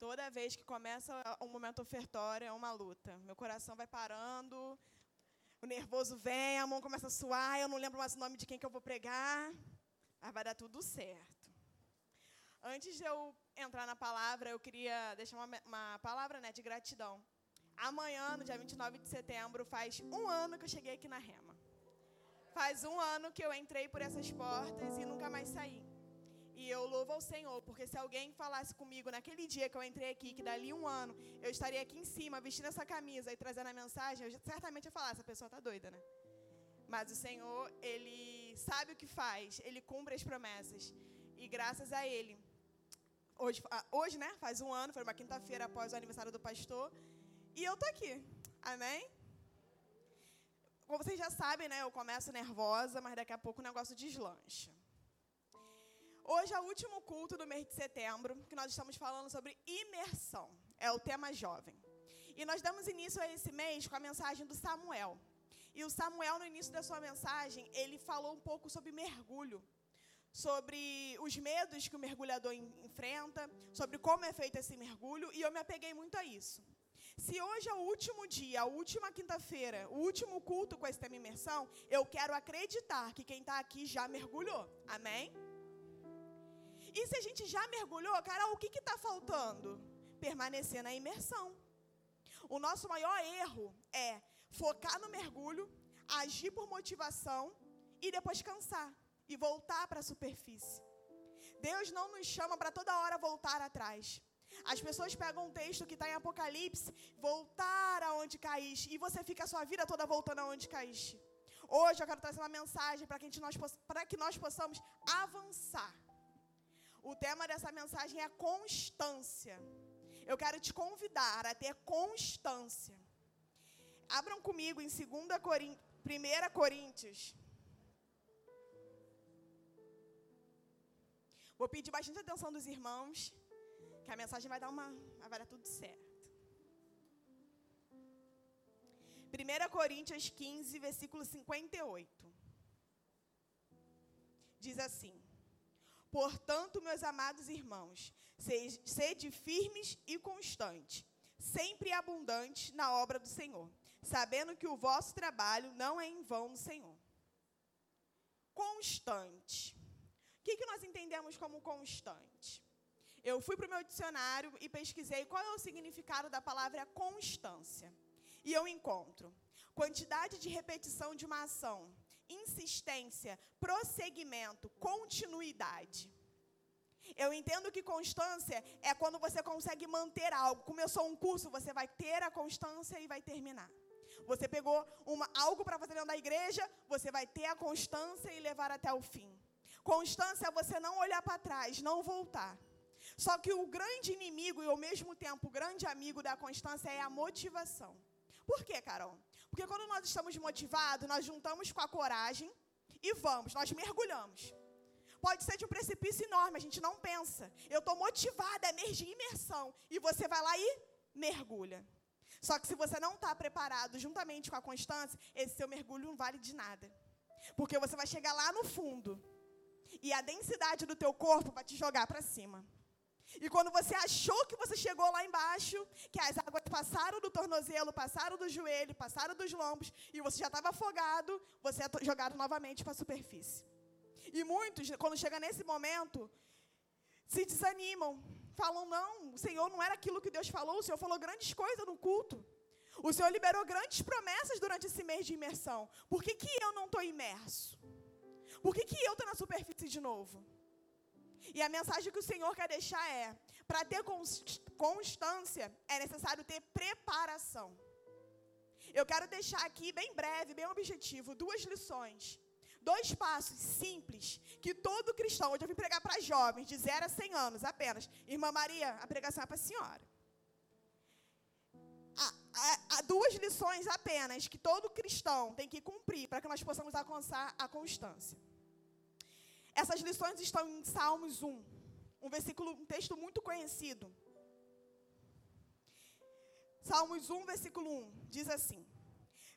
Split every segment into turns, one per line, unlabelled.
Toda vez que começa um momento ofertório é uma luta. Meu coração vai parando, o nervoso vem, a mão começa a suar, eu não lembro mais o nome de quem que eu vou pregar, mas vai dar tudo certo. Antes de eu entrar na palavra, eu queria deixar uma, uma palavra né, de gratidão. Amanhã, no dia 29 de setembro, faz um ano que eu cheguei aqui na Rema. Faz um ano que eu entrei por essas portas e nunca mais saí. E eu louvo ao Senhor, porque se alguém falasse comigo naquele dia que eu entrei aqui, que dali um ano eu estaria aqui em cima, vestindo essa camisa e trazendo a mensagem, eu certamente ia falar: essa pessoa está doida, né? Mas o Senhor, Ele sabe o que faz, Ele cumpre as promessas. E graças a Ele, hoje, ah, hoje né? Faz um ano, foi uma quinta-feira após o aniversário do pastor, e eu tô aqui. Amém? Como vocês já sabem, né? Eu começo nervosa, mas daqui a pouco o negócio deslancha. Hoje é o último culto do mês de setembro, que nós estamos falando sobre imersão. É o tema jovem. E nós damos início a esse mês com a mensagem do Samuel. E o Samuel, no início da sua mensagem, ele falou um pouco sobre mergulho, sobre os medos que o mergulhador enfrenta, sobre como é feito esse mergulho, e eu me apeguei muito a isso. Se hoje é o último dia, a última quinta-feira, o último culto com esse tema imersão, eu quero acreditar que quem está aqui já mergulhou. Amém? E se a gente já mergulhou, cara, o que está faltando? Permanecer na imersão. O nosso maior erro é focar no mergulho, agir por motivação e depois cansar e voltar para a superfície. Deus não nos chama para toda hora voltar atrás. As pessoas pegam um texto que está em Apocalipse, voltar aonde caíste, e você fica a sua vida toda voltando aonde caíste. Hoje eu quero trazer uma mensagem para que, que nós possamos avançar. O tema dessa mensagem é constância. Eu quero te convidar a ter constância. Abram comigo em 2 Coríntios, 1 Coríntios. Vou pedir bastante atenção dos irmãos, que a mensagem vai dar uma, vai dar tudo certo. 1 Coríntios 15, versículo 58. Diz assim: Portanto, meus amados irmãos, sede firmes e constantes, sempre abundantes na obra do Senhor, sabendo que o vosso trabalho não é em vão no Senhor. Constante. O que, que nós entendemos como constante? Eu fui para o meu dicionário e pesquisei qual é o significado da palavra constância. E eu encontro quantidade de repetição de uma ação insistência, prosseguimento, continuidade. Eu entendo que constância é quando você consegue manter algo. Começou um curso, você vai ter a constância e vai terminar. Você pegou uma, algo para fazer dentro da igreja, você vai ter a constância e levar até o fim. Constância é você não olhar para trás, não voltar. Só que o grande inimigo e ao mesmo tempo o grande amigo da constância é a motivação. Por quê, Carol? Porque quando nós estamos motivados, nós juntamos com a coragem e vamos, nós mergulhamos. Pode ser de um precipício enorme, a gente não pensa. Eu estou motivada, energia e imersão. E você vai lá e mergulha. Só que se você não está preparado juntamente com a constância, esse seu mergulho não vale de nada. Porque você vai chegar lá no fundo. E a densidade do teu corpo vai te jogar para cima. E quando você achou que você chegou lá embaixo, que as águas passaram do tornozelo, passaram do joelho, passaram dos lombos, e você já estava afogado, você é jogado novamente para a superfície. E muitos, quando chega nesse momento, se desanimam, falam: não, o Senhor não era aquilo que Deus falou, o Senhor falou grandes coisas no culto. O Senhor liberou grandes promessas durante esse mês de imersão. Por que, que eu não estou imerso? Por que, que eu estou na superfície de novo? E a mensagem que o Senhor quer deixar é: para ter constância, é necessário ter preparação. Eu quero deixar aqui, bem breve, bem objetivo, duas lições. Dois passos simples que todo cristão, hoje eu vim pregar para jovens de 0 a 100 anos apenas. Irmã Maria, a pregação é para a senhora. Há, duas lições apenas que todo cristão tem que cumprir para que nós possamos alcançar a constância. Essas lições estão em Salmos 1, um versículo, um texto muito conhecido. Salmos 1, versículo 1, diz assim: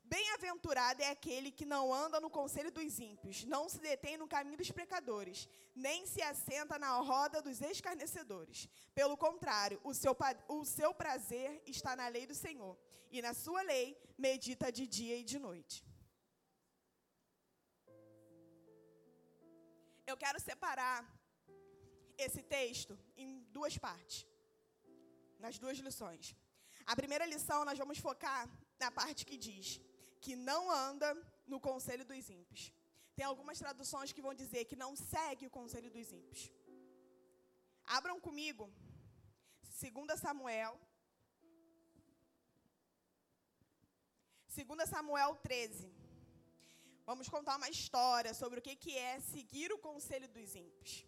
Bem-aventurado é aquele que não anda no conselho dos ímpios, não se detém no caminho dos pecadores, nem se assenta na roda dos escarnecedores. Pelo contrário, o seu, o seu prazer está na lei do Senhor, e na sua lei medita de dia e de noite. Eu quero separar esse texto em duas partes, nas duas lições. A primeira lição nós vamos focar na parte que diz que não anda no conselho dos ímpios. Tem algumas traduções que vão dizer que não segue o conselho dos ímpios. Abram comigo, 2 Samuel. 2 Samuel 13. Vamos contar uma história sobre o que é seguir o conselho dos ímpios.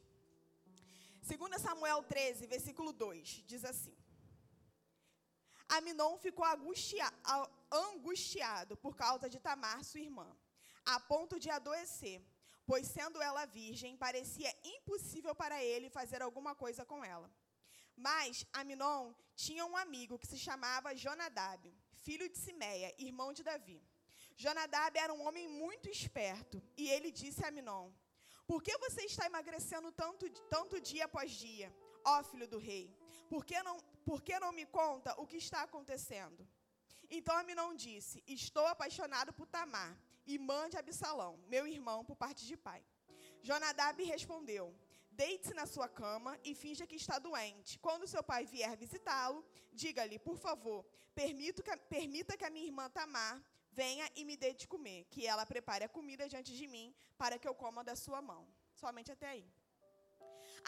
2 Samuel 13, versículo 2, diz assim: Aminon ficou angustiado por causa de Tamar, sua irmã, a ponto de adoecer, pois sendo ela virgem, parecia impossível para ele fazer alguma coisa com ela. Mas Aminon tinha um amigo que se chamava Jonadab, filho de Simeia, irmão de Davi. Jonadab era um homem muito esperto, e ele disse a Aminon: Por que você está emagrecendo tanto, tanto dia após dia, ó filho do rei? Por que não, por que não me conta o que está acontecendo? Então Aminon disse: Estou apaixonado por Tamar, irmã de Absalão, meu irmão por parte de pai. Jonadab respondeu: Deite-se na sua cama e finja que está doente. Quando seu pai vier visitá-lo, diga-lhe, por favor, permita que a minha irmã Tamar venha e me dê de comer, que ela prepare a comida diante de mim para que eu coma da sua mão. Somente até aí.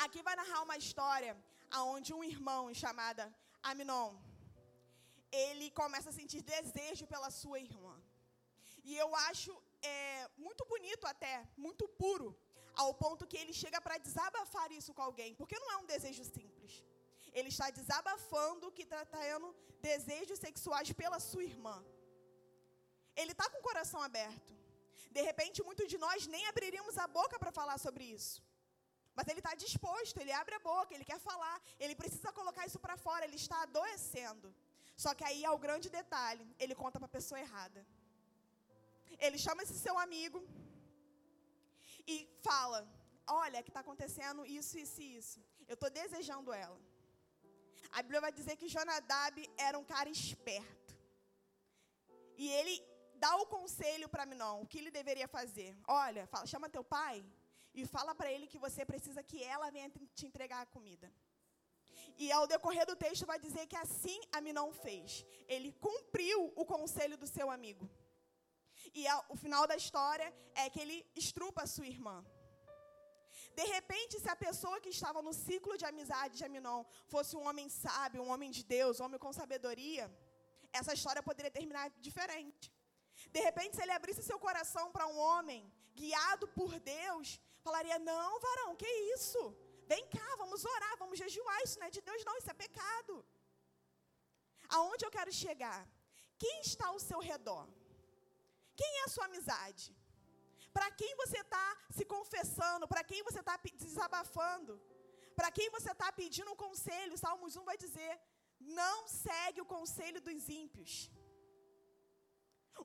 Aqui vai narrar uma história aonde um irmão chamado Aminon, ele começa a sentir desejo pela sua irmã. E eu acho é, muito bonito até, muito puro, ao ponto que ele chega para desabafar isso com alguém, porque não é um desejo simples. Ele está desabafando que está tendo desejos sexuais pela sua irmã. Ele está com o coração aberto. De repente, muitos de nós nem abriríamos a boca para falar sobre isso. Mas ele está disposto, ele abre a boca, ele quer falar, ele precisa colocar isso para fora, ele está adoecendo. Só que aí é o grande detalhe, ele conta para a pessoa errada. Ele chama esse seu amigo e fala: Olha, que está acontecendo isso, isso e isso. Eu estou desejando ela. A Bíblia vai dizer que Jonadab era um cara esperto. E ele dá o conselho para Minon, o que ele deveria fazer. Olha, fala, chama teu pai e fala para ele que você precisa que ela venha te entregar a comida. E ao decorrer do texto vai dizer que assim Aminon fez. Ele cumpriu o conselho do seu amigo. E ao, o final da história é que ele estrupa a sua irmã. De repente, se a pessoa que estava no ciclo de amizade de Aminon fosse um homem sábio, um homem de Deus, um homem com sabedoria, essa história poderia terminar diferente. De repente, se ele abrisse seu coração para um homem guiado por Deus, falaria: Não, varão, que isso? Vem cá, vamos orar, vamos jejuar. Isso não é de Deus, não, isso é pecado. Aonde eu quero chegar? Quem está ao seu redor? Quem é a sua amizade? Para quem você está se confessando? Para quem você está desabafando? Para quem você está pedindo um conselho? Salmos 1 vai dizer: não segue o conselho dos ímpios.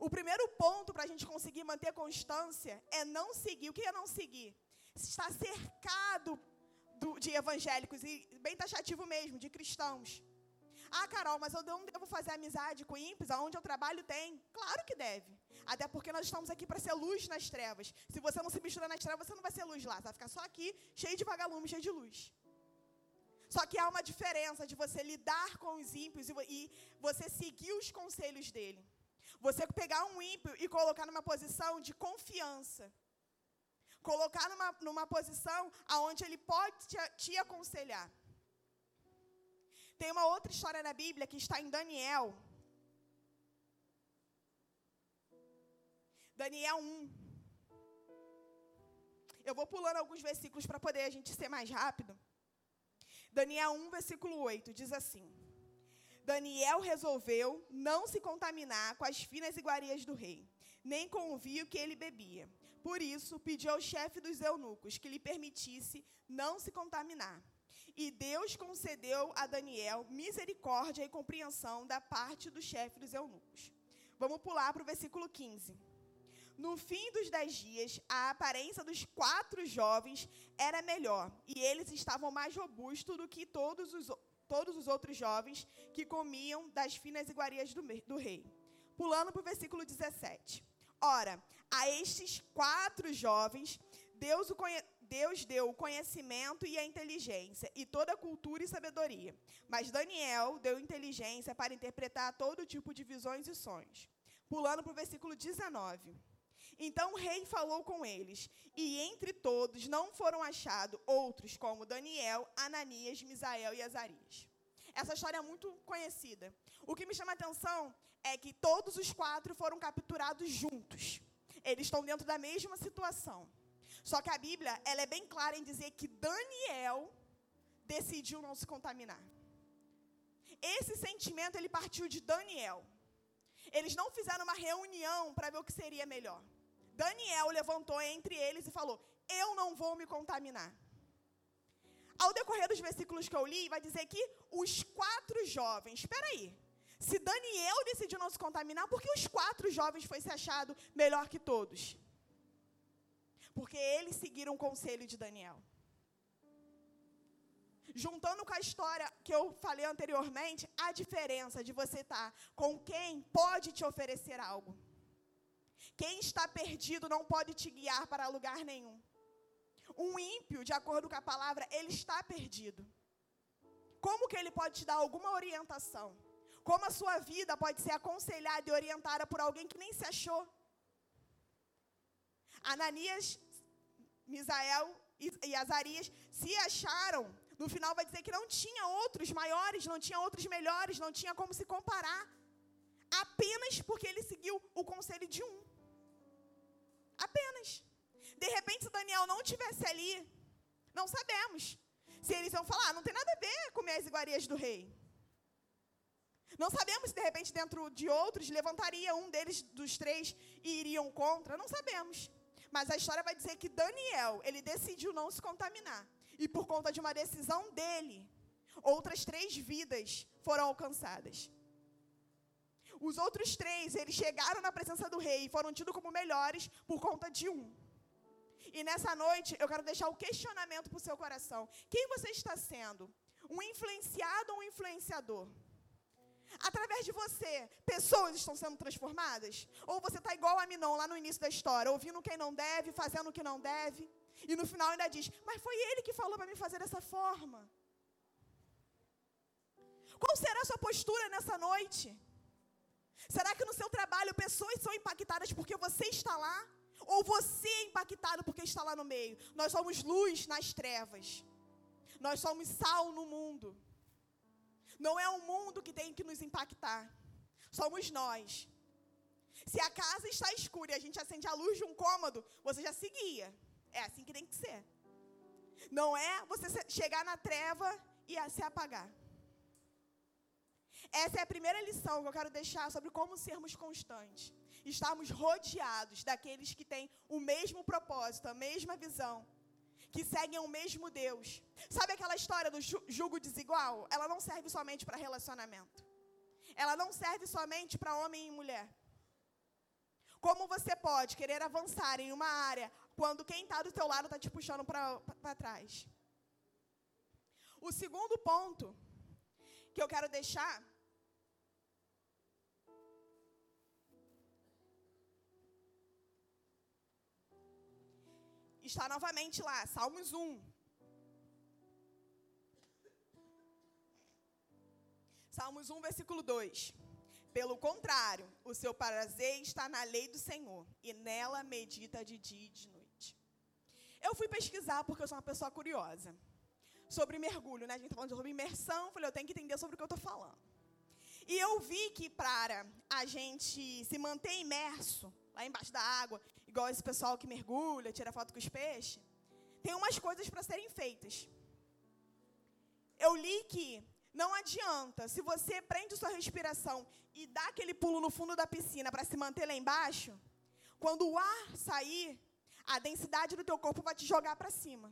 O primeiro ponto para a gente conseguir manter constância é não seguir. O que é não seguir? Está cercado do, de evangélicos, e bem taxativo mesmo, de cristãos. Ah, Carol, mas eu não devo fazer amizade com ímpios, aonde eu trabalho tem. Claro que deve. Até porque nós estamos aqui para ser luz nas trevas. Se você não se misturar nas trevas, você não vai ser luz lá. Você vai ficar só aqui, cheio de vagalume, cheio de luz. Só que há uma diferença de você lidar com os ímpios e, e você seguir os conselhos dele. Você pegar um ímpio e colocar numa posição de confiança. Colocar numa, numa posição onde ele pode te, te aconselhar. Tem uma outra história na Bíblia que está em Daniel. Daniel 1. Eu vou pulando alguns versículos para poder a gente ser mais rápido. Daniel 1, versículo 8, diz assim: Daniel resolveu não se contaminar com as finas iguarias do rei, nem com o vinho que ele bebia. Por isso, pediu ao chefe dos eunucos que lhe permitisse não se contaminar. E Deus concedeu a Daniel misericórdia e compreensão da parte do chefe dos eunucos. Vamos pular para o versículo 15. No fim dos dez dias, a aparência dos quatro jovens era melhor, e eles estavam mais robustos do que todos os, todos os outros jovens que comiam das finas iguarias do, do rei. Pulando para o versículo 17. Ora, a estes quatro jovens, Deus, o conhe Deus deu o conhecimento e a inteligência, e toda a cultura e sabedoria. Mas Daniel deu inteligência para interpretar todo tipo de visões e sonhos. Pulando para o versículo 19. Então o rei falou com eles, e entre todos não foram achados outros como Daniel, Ananias, Misael e Azarias. Essa história é muito conhecida. O que me chama a atenção é que todos os quatro foram capturados juntos. Eles estão dentro da mesma situação. Só que a Bíblia ela é bem clara em dizer que Daniel decidiu não se contaminar. Esse sentimento ele partiu de Daniel. Eles não fizeram uma reunião para ver o que seria melhor. Daniel levantou entre eles e falou: Eu não vou me contaminar. Ao decorrer dos versículos que eu li, vai dizer que os quatro jovens, espera aí, se Daniel decidiu não se contaminar, por que os quatro jovens foi se achado melhor que todos? Porque eles seguiram o conselho de Daniel. Juntando com a história que eu falei anteriormente, a diferença de você estar com quem pode te oferecer algo. Quem está perdido não pode te guiar para lugar nenhum. Um ímpio, de acordo com a palavra, ele está perdido. Como que ele pode te dar alguma orientação? Como a sua vida pode ser aconselhada e orientada por alguém que nem se achou? Ananias, Misael e Azarias se acharam. No final vai dizer que não tinha outros maiores, não tinha outros melhores, não tinha como se comparar. Apenas porque ele seguiu o conselho de um. Apenas. De repente, se Daniel não tivesse ali, não sabemos. Se eles iam falar, não tem nada a ver comer as iguarias do rei. Não sabemos se de repente dentro de outros levantaria um deles dos três e iriam contra. Não sabemos. Mas a história vai dizer que Daniel, ele decidiu não se contaminar. E por conta de uma decisão dele, outras três vidas foram alcançadas. Os outros três, eles chegaram na presença do rei e foram tidos como melhores por conta de um. E nessa noite, eu quero deixar o questionamento para o seu coração. Quem você está sendo? Um influenciado ou um influenciador? Através de você, pessoas estão sendo transformadas? Ou você está igual a Minon lá no início da história, ouvindo quem não deve, fazendo o que não deve? E no final ainda diz: Mas foi ele que falou para me fazer dessa forma. Qual será a sua postura nessa noite? Será que no seu trabalho pessoas são impactadas porque você está lá? Ou você é impactado porque está lá no meio? Nós somos luz nas trevas. Nós somos sal no mundo. Não é o mundo que tem que nos impactar. Somos nós. Se a casa está escura e a gente acende a luz de um cômodo, você já seguia. É assim que tem que ser. Não é você chegar na treva e se apagar. Essa é a primeira lição que eu quero deixar sobre como sermos constantes. Estarmos rodeados daqueles que têm o mesmo propósito, a mesma visão, que seguem o mesmo Deus. Sabe aquela história do jugo desigual? Ela não serve somente para relacionamento. Ela não serve somente para homem e mulher. Como você pode querer avançar em uma área quando quem está do teu lado está te puxando para trás? O segundo ponto que eu quero deixar está novamente lá, Salmos 1. Salmos 1, versículo 2. Pelo contrário, o seu prazer está na lei do Senhor, e nela medita de dia e de noite. Eu fui pesquisar porque eu sou uma pessoa curiosa. Sobre mergulho, né? A gente está falando sobre imersão, falei, eu tenho que entender sobre o que eu estou falando. E eu vi que para a gente se manter imerso lá embaixo da água, igual esse pessoal que mergulha, tira foto com os peixes, tem umas coisas para serem feitas. Eu li que não adianta, se você prende sua respiração e dá aquele pulo no fundo da piscina para se manter lá embaixo, quando o ar sair, a densidade do teu corpo vai te jogar para cima.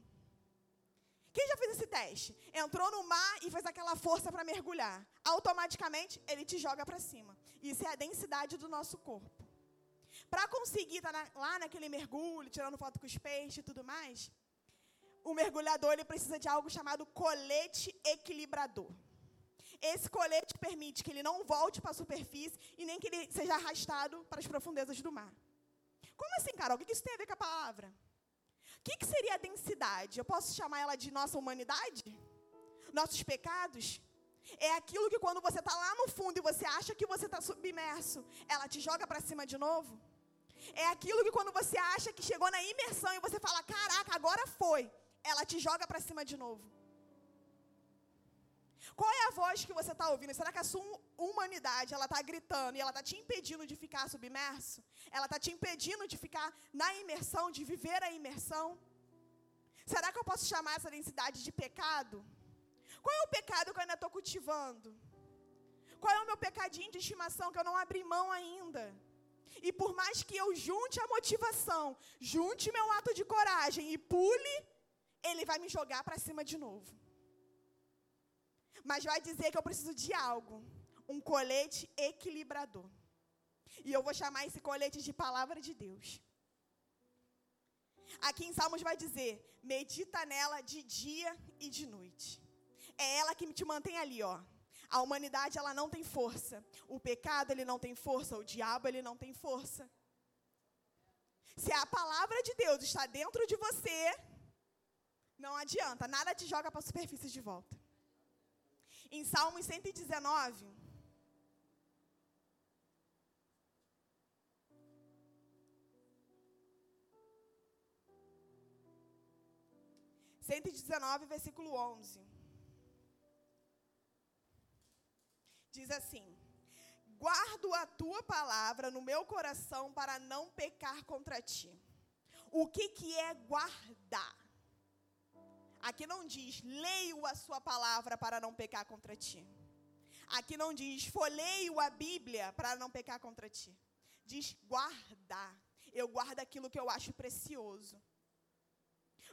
Quem já fez esse teste? Entrou no mar e fez aquela força para mergulhar. Automaticamente, ele te joga para cima. Isso é a densidade do nosso corpo. Para conseguir estar tá lá naquele mergulho, tirando foto com os peixes e tudo mais, o mergulhador ele precisa de algo chamado colete equilibrador. Esse colete permite que ele não volte para a superfície e nem que ele seja arrastado para as profundezas do mar. Como assim, Carol? O que isso tem a ver com a palavra? O que, que seria a densidade? Eu posso chamar ela de nossa humanidade? Nossos pecados? É aquilo que quando você está lá no fundo e você acha que você está submerso, ela te joga para cima de novo? É aquilo que quando você acha que chegou na imersão e você fala, caraca, agora foi, ela te joga para cima de novo. Qual é a voz que você está ouvindo? Será que a sua humanidade ela está gritando e ela está te impedindo de ficar submerso? Ela está te impedindo de ficar na imersão, de viver a imersão? Será que eu posso chamar essa densidade de pecado? Qual é o pecado que eu ainda estou cultivando? Qual é o meu pecadinho de estimação que eu não abri mão ainda? E por mais que eu junte a motivação, junte meu ato de coragem e pule, ele vai me jogar para cima de novo. Mas vai dizer que eu preciso de algo, um colete equilibrador. E eu vou chamar esse colete de palavra de Deus. Aqui em Salmos vai dizer: medita nela de dia e de noite. É ela que te mantém ali, ó. A humanidade ela não tem força. O pecado ele não tem força, o diabo ele não tem força. Se a palavra de Deus está dentro de você, não adianta, nada te joga para a superfície de volta. Em Salmos 119, Cento e versículo onze. Diz assim: Guardo a tua palavra no meu coração para não pecar contra ti. O que, que é guardar? Aqui não diz, leio a sua palavra para não pecar contra ti. Aqui não diz, folheio a Bíblia para não pecar contra ti. Diz guardar. Eu guardo aquilo que eu acho precioso.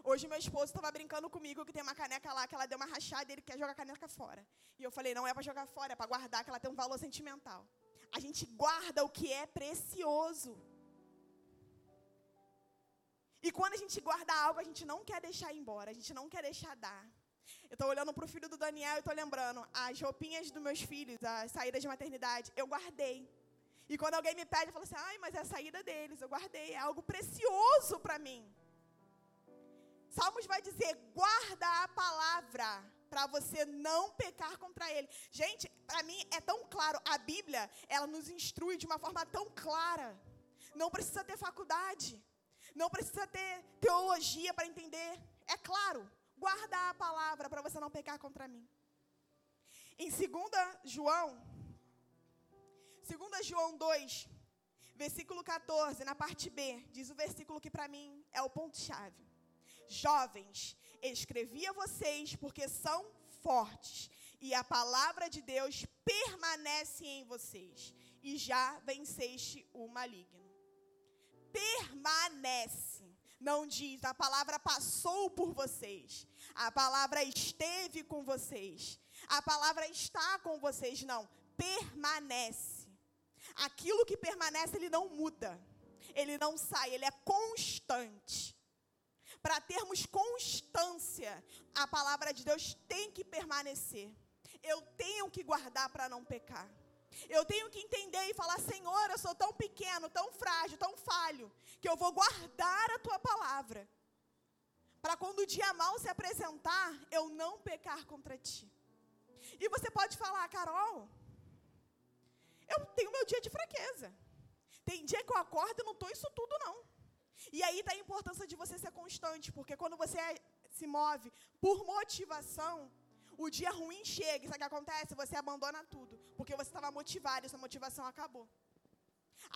Hoje meu esposo estava brincando comigo que tem uma caneca lá que ela deu uma rachada e ele quer jogar a caneca fora. E eu falei, não é para jogar fora, é para guardar, que ela tem um valor sentimental. A gente guarda o que é precioso. E quando a gente guarda algo, a gente não quer deixar embora, a gente não quer deixar dar. Eu estou olhando para o filho do Daniel e estou lembrando, as roupinhas dos meus filhos, as saídas de maternidade, eu guardei. E quando alguém me pede, eu falo assim, ai, mas é a saída deles, eu guardei, é algo precioso para mim. Salmos vai dizer, guarda a palavra, para você não pecar contra ele. Gente, para mim é tão claro, a Bíblia, ela nos instrui de uma forma tão clara. Não precisa ter faculdade. Não precisa ter teologia para entender. É claro, guarda a palavra para você não pecar contra mim. Em 2 João, 2 João 2, versículo 14, na parte B, diz o versículo que para mim é o ponto-chave. Jovens, escrevi a vocês porque são fortes e a palavra de Deus permanece em vocês e já venceste o maligno permanece. Não diz, a palavra passou por vocês. A palavra esteve com vocês. A palavra está com vocês. Não, permanece. Aquilo que permanece, ele não muda. Ele não sai, ele é constante. Para termos constância, a palavra de Deus tem que permanecer. Eu tenho que guardar para não pecar. Eu tenho que entender e falar: Senhor, eu sou tão pequeno, tão frágil, tão falho, que eu vou guardar a tua palavra. Para quando o dia mal se apresentar, eu não pecar contra ti. E você pode falar, Carol, eu tenho meu dia de fraqueza. Tem dia que eu acordo e não estou isso tudo, não. E aí está a importância de você ser constante, porque quando você se move por motivação, o dia ruim chega, e sabe o que acontece? Você abandona tudo, porque você estava motivado e sua motivação acabou.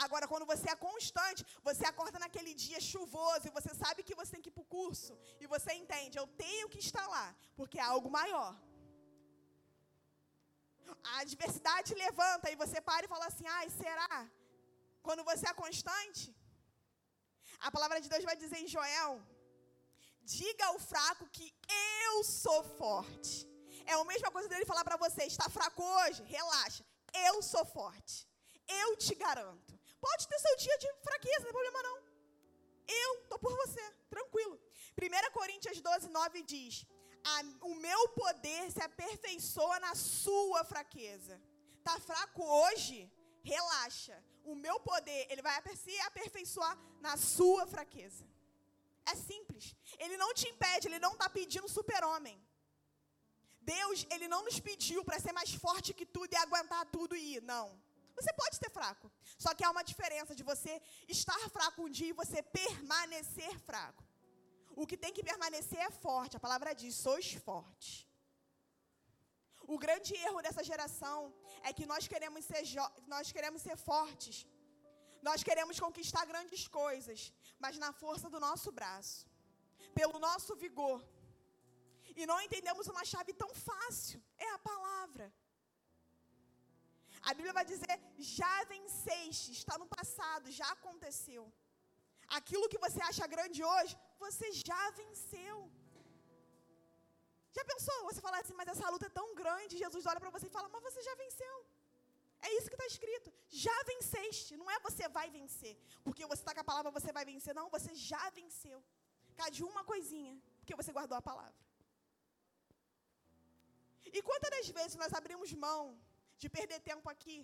Agora, quando você é constante, você acorda naquele dia chuvoso e você sabe que você tem que ir para o curso. E você entende, eu tenho que estar lá, porque é algo maior. A adversidade levanta e você para e fala assim: ai, será? Quando você é constante, a palavra de Deus vai dizer em Joel Diga ao fraco que eu sou forte. É a mesma coisa dele falar para você: está fraco hoje? Relaxa. Eu sou forte. Eu te garanto. Pode ter seu dia de fraqueza, não tem problema não. Eu estou por você, tranquilo. 1 Coríntios 12, 9 diz: O meu poder se aperfeiçoa na sua fraqueza. Está fraco hoje? Relaxa. O meu poder, ele vai se aperfeiçoar na sua fraqueza. É simples. Ele não te impede, ele não está pedindo super-homem. Deus, ele não nos pediu para ser mais forte que tudo e aguentar tudo e ir. Não. Você pode ser fraco. Só que há uma diferença de você estar fraco um dia e você permanecer fraco. O que tem que permanecer é forte. A palavra diz: sois forte. O grande erro dessa geração é que nós queremos ser, nós queremos ser fortes. Nós queremos conquistar grandes coisas, mas na força do nosso braço, pelo nosso vigor. E não entendemos uma chave tão fácil, é a palavra. A Bíblia vai dizer: já venceste, está no passado, já aconteceu. Aquilo que você acha grande hoje, você já venceu. Já pensou? Você falar assim, mas essa luta é tão grande, Jesus olha para você e fala, mas você já venceu. É isso que está escrito. Já venceste. Não é você vai vencer. Porque você está com a palavra, você vai vencer. Não, você já venceu. Cade uma coisinha, porque você guardou a palavra. E quantas vezes nós abrimos mão de perder tempo aqui,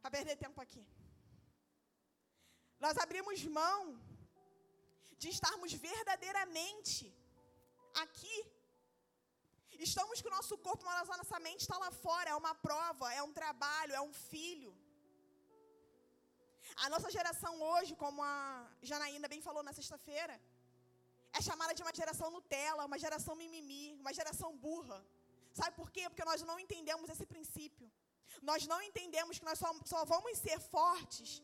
para perder tempo aqui? Nós abrimos mão de estarmos verdadeiramente aqui Estamos com o nosso corpo, mas a nossa mente está lá fora. É uma prova, é um trabalho, é um filho. A nossa geração hoje, como a Janaína bem falou na sexta-feira, é chamada de uma geração Nutella, uma geração mimimi, uma geração burra. Sabe por quê? Porque nós não entendemos esse princípio. Nós não entendemos que nós só, só vamos ser fortes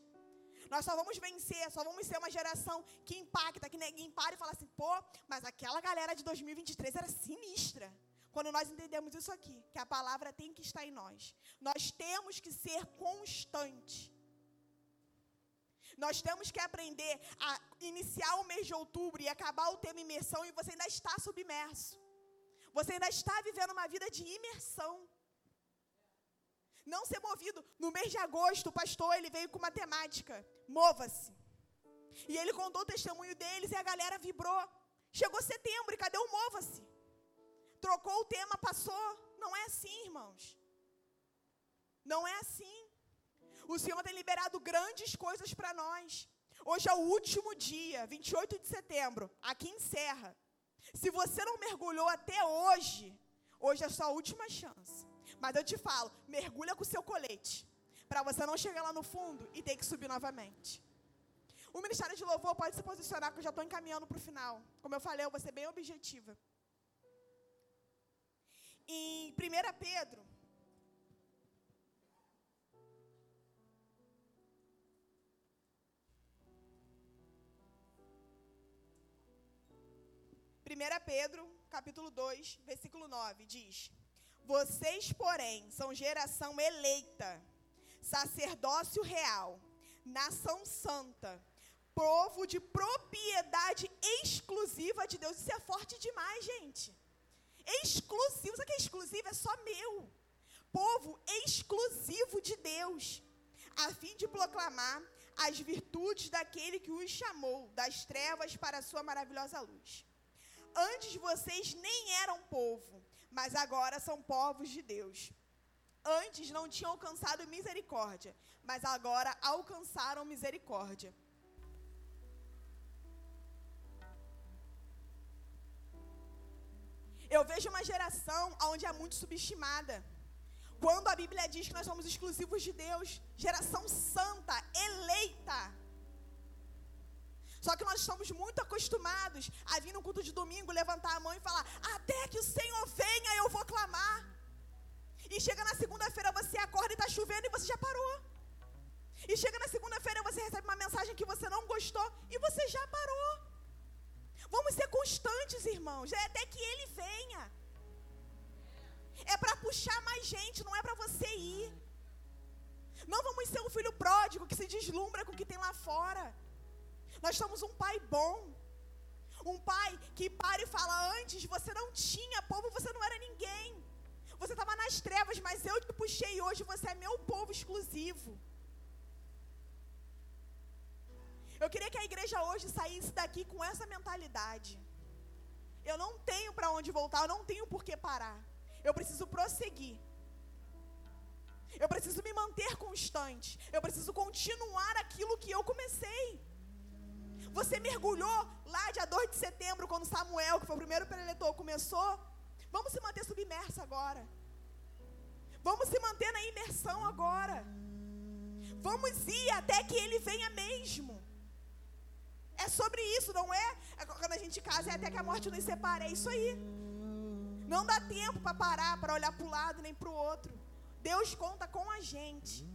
nós só vamos vencer, só vamos ser uma geração que impacta, que ninguém para e fala assim, pô, mas aquela galera de 2023 era sinistra. Quando nós entendemos isso aqui, que a palavra tem que estar em nós. Nós temos que ser constante. Nós temos que aprender a iniciar o mês de outubro e acabar o tema imersão e você ainda está submerso. Você ainda está vivendo uma vida de imersão. Não ser movido. No mês de agosto, o pastor ele veio com uma temática: mova-se. E ele contou o testemunho deles e a galera vibrou. Chegou setembro e cadê o mova-se? Trocou o tema, passou. Não é assim, irmãos. Não é assim. O Senhor tem liberado grandes coisas para nós. Hoje é o último dia, 28 de setembro. Aqui encerra. Se você não mergulhou até hoje, hoje é a sua última chance. Mas eu te falo, mergulha com o seu colete. Para você não chegar lá no fundo e ter que subir novamente. O Ministério de Louvor pode se posicionar, que eu já estou encaminhando para o final. Como eu falei, eu vou ser bem objetiva. Em 1 Pedro, Primeira Pedro, capítulo 2, versículo 9, diz: Vocês, porém, são geração eleita, sacerdócio real, nação santa, povo de propriedade exclusiva de Deus. Isso é forte demais, gente exclusivo. Sabe o que é exclusivo? É só meu. Povo exclusivo de Deus, a fim de proclamar as virtudes daquele que os chamou das trevas para a sua maravilhosa luz. Antes vocês nem eram povo, mas agora são povos de Deus. Antes não tinham alcançado misericórdia, mas agora alcançaram misericórdia. Eu vejo uma geração onde é muito subestimada. Quando a Bíblia diz que nós somos exclusivos de Deus, geração santa, eleita. Só que nós estamos muito acostumados a vir no culto de domingo, levantar a mão e falar: Até que o Senhor venha, eu vou clamar. E chega na segunda-feira, você acorda e está chovendo e você já parou. E chega na segunda-feira, você recebe uma mensagem que você não gostou e você já parou. Vamos ser constantes, irmãos, é até que Ele venha. É para puxar mais gente, não é para você ir. Não vamos ser um filho pródigo que se deslumbra com o que tem lá fora. Nós somos um pai bom. Um pai que para e fala: Antes você não tinha povo, você não era ninguém. Você estava nas trevas, mas eu te puxei hoje você é meu povo exclusivo. Eu queria que a igreja hoje saísse daqui com essa mentalidade. Eu não tenho para onde voltar, eu não tenho por que parar. Eu preciso prosseguir. Eu preciso me manter constante. Eu preciso continuar aquilo que eu comecei. Você mergulhou lá dia 2 de setembro, quando Samuel, que foi o primeiro preletor, começou. Vamos se manter submerso agora. Vamos se manter na imersão agora. Vamos ir até que ele venha mesmo. É sobre isso, não é? é quando a gente casa, é até que a morte nos separe. É isso aí. Não dá tempo para parar, para olhar para o lado nem para o outro. Deus conta com a gente.